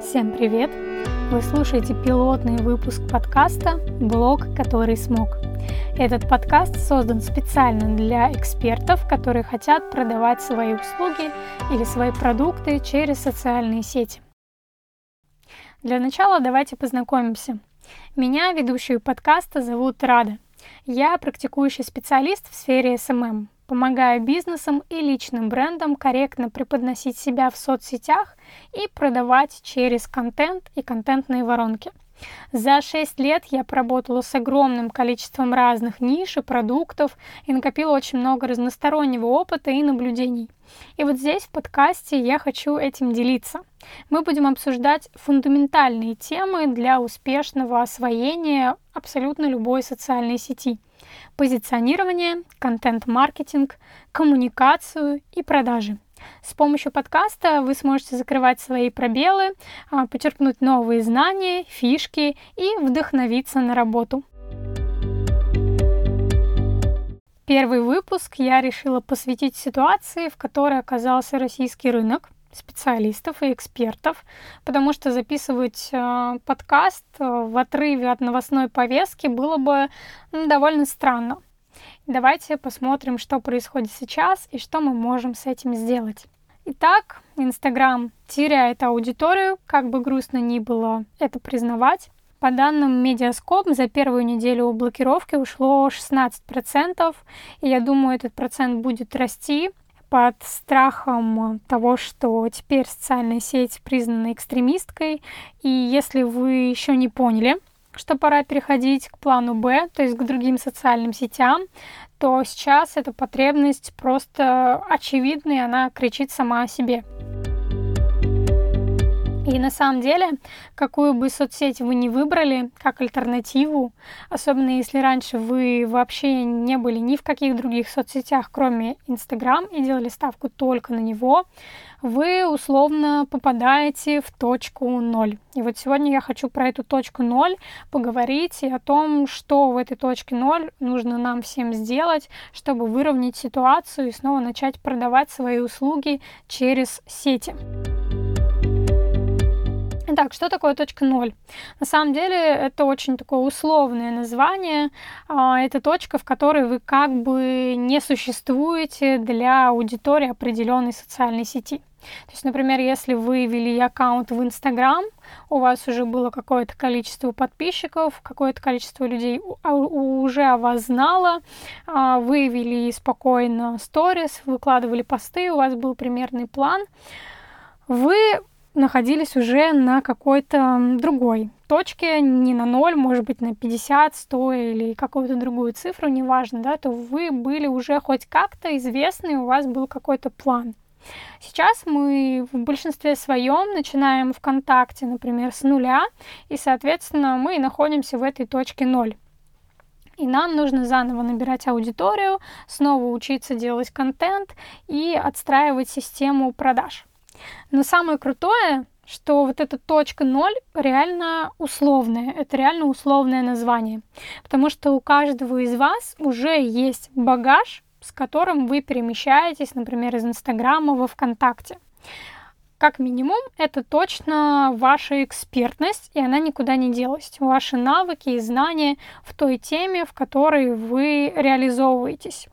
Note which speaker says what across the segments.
Speaker 1: Всем привет! Вы слушаете пилотный выпуск подкаста «Блог, который смог». Этот подкаст создан специально для экспертов, которые хотят продавать свои услуги или свои продукты через социальные сети. Для начала давайте познакомимся. Меня, ведущую подкаста, зовут Рада. Я практикующий специалист в сфере SMM помогая бизнесам и личным брендам корректно преподносить себя в соцсетях и продавать через контент и контентные воронки. За 6 лет я поработала с огромным количеством разных ниш и продуктов и накопила очень много разностороннего опыта и наблюдений. И вот здесь в подкасте я хочу этим делиться. Мы будем обсуждать фундаментальные темы для успешного освоения абсолютно любой социальной сети – позиционирование, контент-маркетинг, коммуникацию и продажи. С помощью подкаста вы сможете закрывать свои пробелы, а, подчеркнуть новые знания, фишки и вдохновиться на работу. Первый выпуск я решила посвятить ситуации, в которой оказался российский рынок – специалистов и экспертов, потому что записывать э, подкаст э, в отрыве от новостной повестки было бы довольно странно. Давайте посмотрим, что происходит сейчас и что мы можем с этим сделать. Итак, Инстаграм теряет аудиторию, как бы грустно ни было это признавать. По данным Медиаскоп, за первую неделю блокировки ушло 16%, и я думаю, этот процент будет расти под страхом того, что теперь социальная сеть признана экстремисткой. И если вы еще не поняли, что пора переходить к плану Б, то есть к другим социальным сетям, то сейчас эта потребность просто очевидна, и она кричит сама о себе. И на самом деле, какую бы соцсеть вы ни выбрали как альтернативу, особенно если раньше вы вообще не были ни в каких других соцсетях, кроме Инстаграм, и делали ставку только на него, вы условно попадаете в точку ноль. И вот сегодня я хочу про эту точку ноль поговорить и о том, что в этой точке ноль нужно нам всем сделать, чтобы выровнять ситуацию и снова начать продавать свои услуги через сети. Итак, что такое точка ноль? На самом деле это очень такое условное название. А, это точка, в которой вы как бы не существуете для аудитории определенной социальной сети. То есть, например, если вы вели аккаунт в Инстаграм, у вас уже было какое-то количество подписчиков, какое-то количество людей а, уже о вас знало, а, вы вели спокойно сторис, выкладывали посты, у вас был примерный план, вы находились уже на какой-то другой точке, не на ноль, может быть, на 50, 100 или какую-то другую цифру, неважно, да, то вы были уже хоть как-то известны, у вас был какой-то план. Сейчас мы в большинстве своем начинаем ВКонтакте, например, с нуля, и, соответственно, мы находимся в этой точке ноль. И нам нужно заново набирать аудиторию, снова учиться делать контент и отстраивать систему продаж. Но самое крутое, что вот эта точка ноль реально условная. Это реально условное название. Потому что у каждого из вас уже есть багаж, с которым вы перемещаетесь, например, из Инстаграма во ВКонтакте. Как минимум, это точно ваша экспертность, и она никуда не делась. Ваши навыки и знания в той теме, в которой вы реализовываетесь.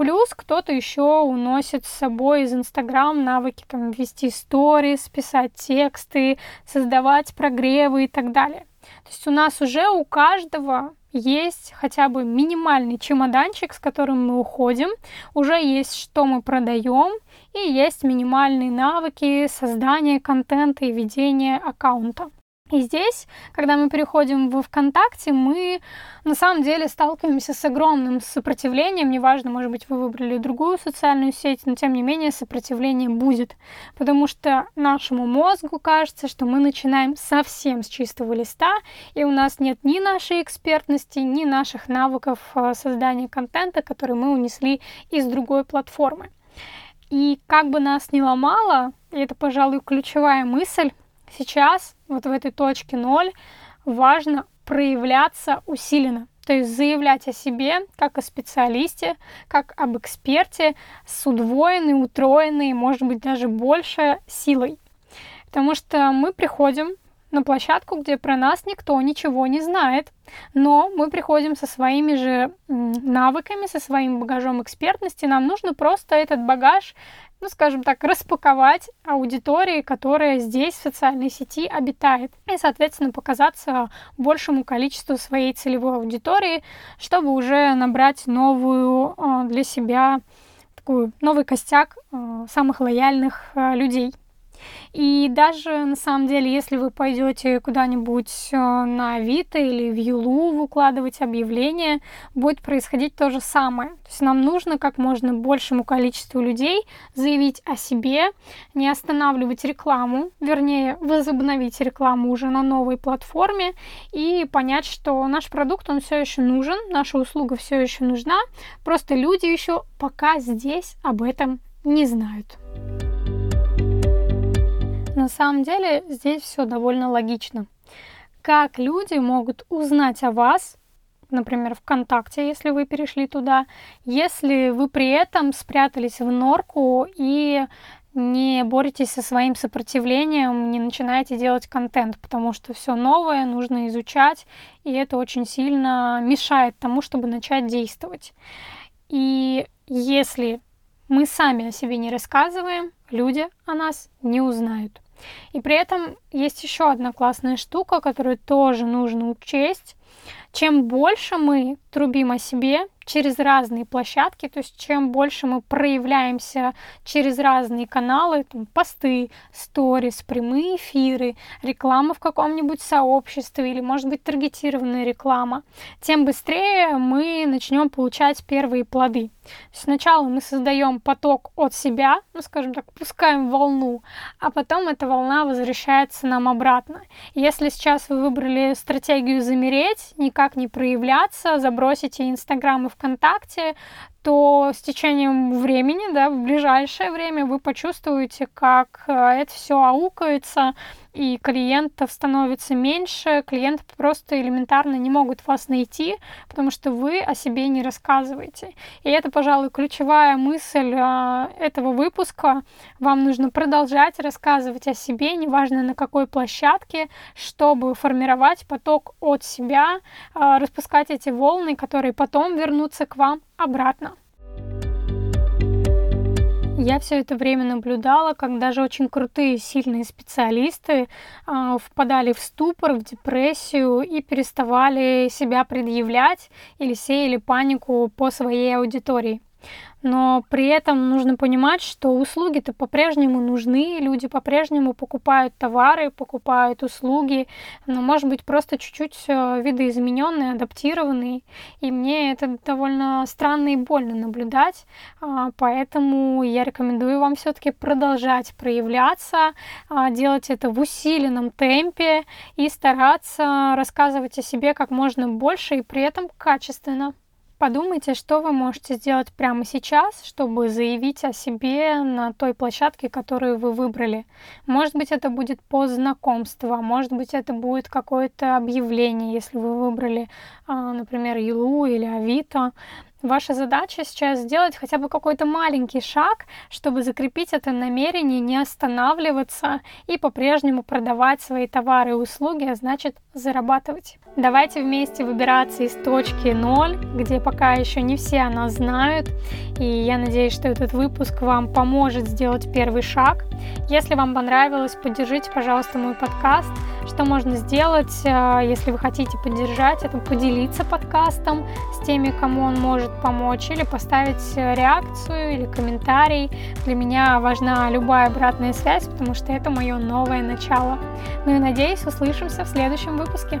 Speaker 1: Плюс кто-то еще уносит с собой из Инстаграм навыки там вести сторис, писать тексты, создавать прогревы и так далее. То есть у нас уже у каждого есть хотя бы минимальный чемоданчик, с которым мы уходим, уже есть что мы продаем, и есть минимальные навыки создания контента и ведения аккаунта. И здесь, когда мы переходим в ВКонтакте, мы на самом деле сталкиваемся с огромным сопротивлением. Неважно, может быть, вы выбрали другую социальную сеть, но тем не менее сопротивление будет. Потому что нашему мозгу кажется, что мы начинаем совсем с чистого листа, и у нас нет ни нашей экспертности, ни наших навыков э, создания контента, которые мы унесли из другой платформы. И как бы нас ни ломало, и это, пожалуй, ключевая мысль, сейчас, вот в этой точке ноль, важно проявляться усиленно. То есть заявлять о себе как о специалисте, как об эксперте с удвоенной, утроенной, может быть, даже больше силой. Потому что мы приходим на площадку, где про нас никто ничего не знает. Но мы приходим со своими же навыками, со своим багажом экспертности. Нам нужно просто этот багаж, ну, скажем так, распаковать аудитории, которая здесь, в социальной сети, обитает. И, соответственно, показаться большему количеству своей целевой аудитории, чтобы уже набрать новую а, для себя такой новый костяк а, самых лояльных а, людей. И даже на самом деле, если вы пойдете куда-нибудь э, на Авито или в Юлу выкладывать объявление, будет происходить то же самое. То есть нам нужно как можно большему количеству людей заявить о себе, не останавливать рекламу, вернее, возобновить рекламу уже на новой платформе и понять, что наш продукт, он все еще нужен, наша услуга все еще нужна, просто люди еще пока здесь об этом не знают. На самом деле здесь все довольно логично. Как люди могут узнать о вас, например, ВКонтакте, если вы перешли туда, если вы при этом спрятались в норку и не боретесь со своим сопротивлением, не начинаете делать контент, потому что все новое нужно изучать, и это очень сильно мешает тому, чтобы начать действовать. И если мы сами о себе не рассказываем, люди о нас не узнают. И при этом есть еще одна классная штука, которую тоже нужно учесть. Чем больше мы трубим о себе, через разные площадки, то есть чем больше мы проявляемся через разные каналы, там, посты, сторис, прямые эфиры, реклама в каком-нибудь сообществе или, может быть, таргетированная реклама, тем быстрее мы начнем получать первые плоды. Сначала мы создаем поток от себя, ну, скажем так, пускаем волну, а потом эта волна возвращается нам обратно. Если сейчас вы выбрали стратегию замереть, никак не проявляться, забросите Инстаграм и ВКонтакте, то с течением времени, да, в ближайшее время вы почувствуете, как э, это все аукается, и клиентов становится меньше, клиенты просто элементарно не могут вас найти, потому что вы о себе не рассказываете. И это, пожалуй, ключевая мысль э, этого выпуска. Вам нужно продолжать рассказывать о себе, неважно на какой площадке, чтобы формировать поток от себя, э, распускать эти волны, которые потом вернутся к вам обратно. Я все это время наблюдала, как даже очень крутые, сильные специалисты э, впадали в ступор, в депрессию и переставали себя предъявлять или сеяли панику по своей аудитории но при этом нужно понимать, что услуги-то по-прежнему нужны, люди по-прежнему покупают товары, покупают услуги, но, может быть, просто чуть-чуть э, видоизмененные, адаптированные, и мне это довольно странно и больно наблюдать, а, поэтому я рекомендую вам все-таки продолжать проявляться, а, делать это в усиленном темпе и стараться рассказывать о себе как можно больше и при этом качественно. Подумайте, что вы можете сделать прямо сейчас, чтобы заявить о себе на той площадке, которую вы выбрали. Может быть, это будет пост знакомства, может быть, это будет какое-то объявление, если вы выбрали, а, например, Юлу или Авито. Ваша задача сейчас сделать хотя бы какой-то маленький шаг, чтобы закрепить это намерение, не останавливаться и по-прежнему продавать свои товары и услуги, а значит зарабатывать. Давайте вместе выбираться из точки ноль, где пока еще не все о нас знают. И я надеюсь, что этот выпуск вам поможет сделать первый шаг. Если вам понравилось, поддержите, пожалуйста, мой подкаст. Что можно сделать, э, если вы хотите поддержать, это поделиться подкастом с теми, кому он может помочь, или поставить реакцию или комментарий. Для меня важна любая обратная связь, потому что это мое новое начало. Ну и надеюсь, услышимся в следующем выпуске.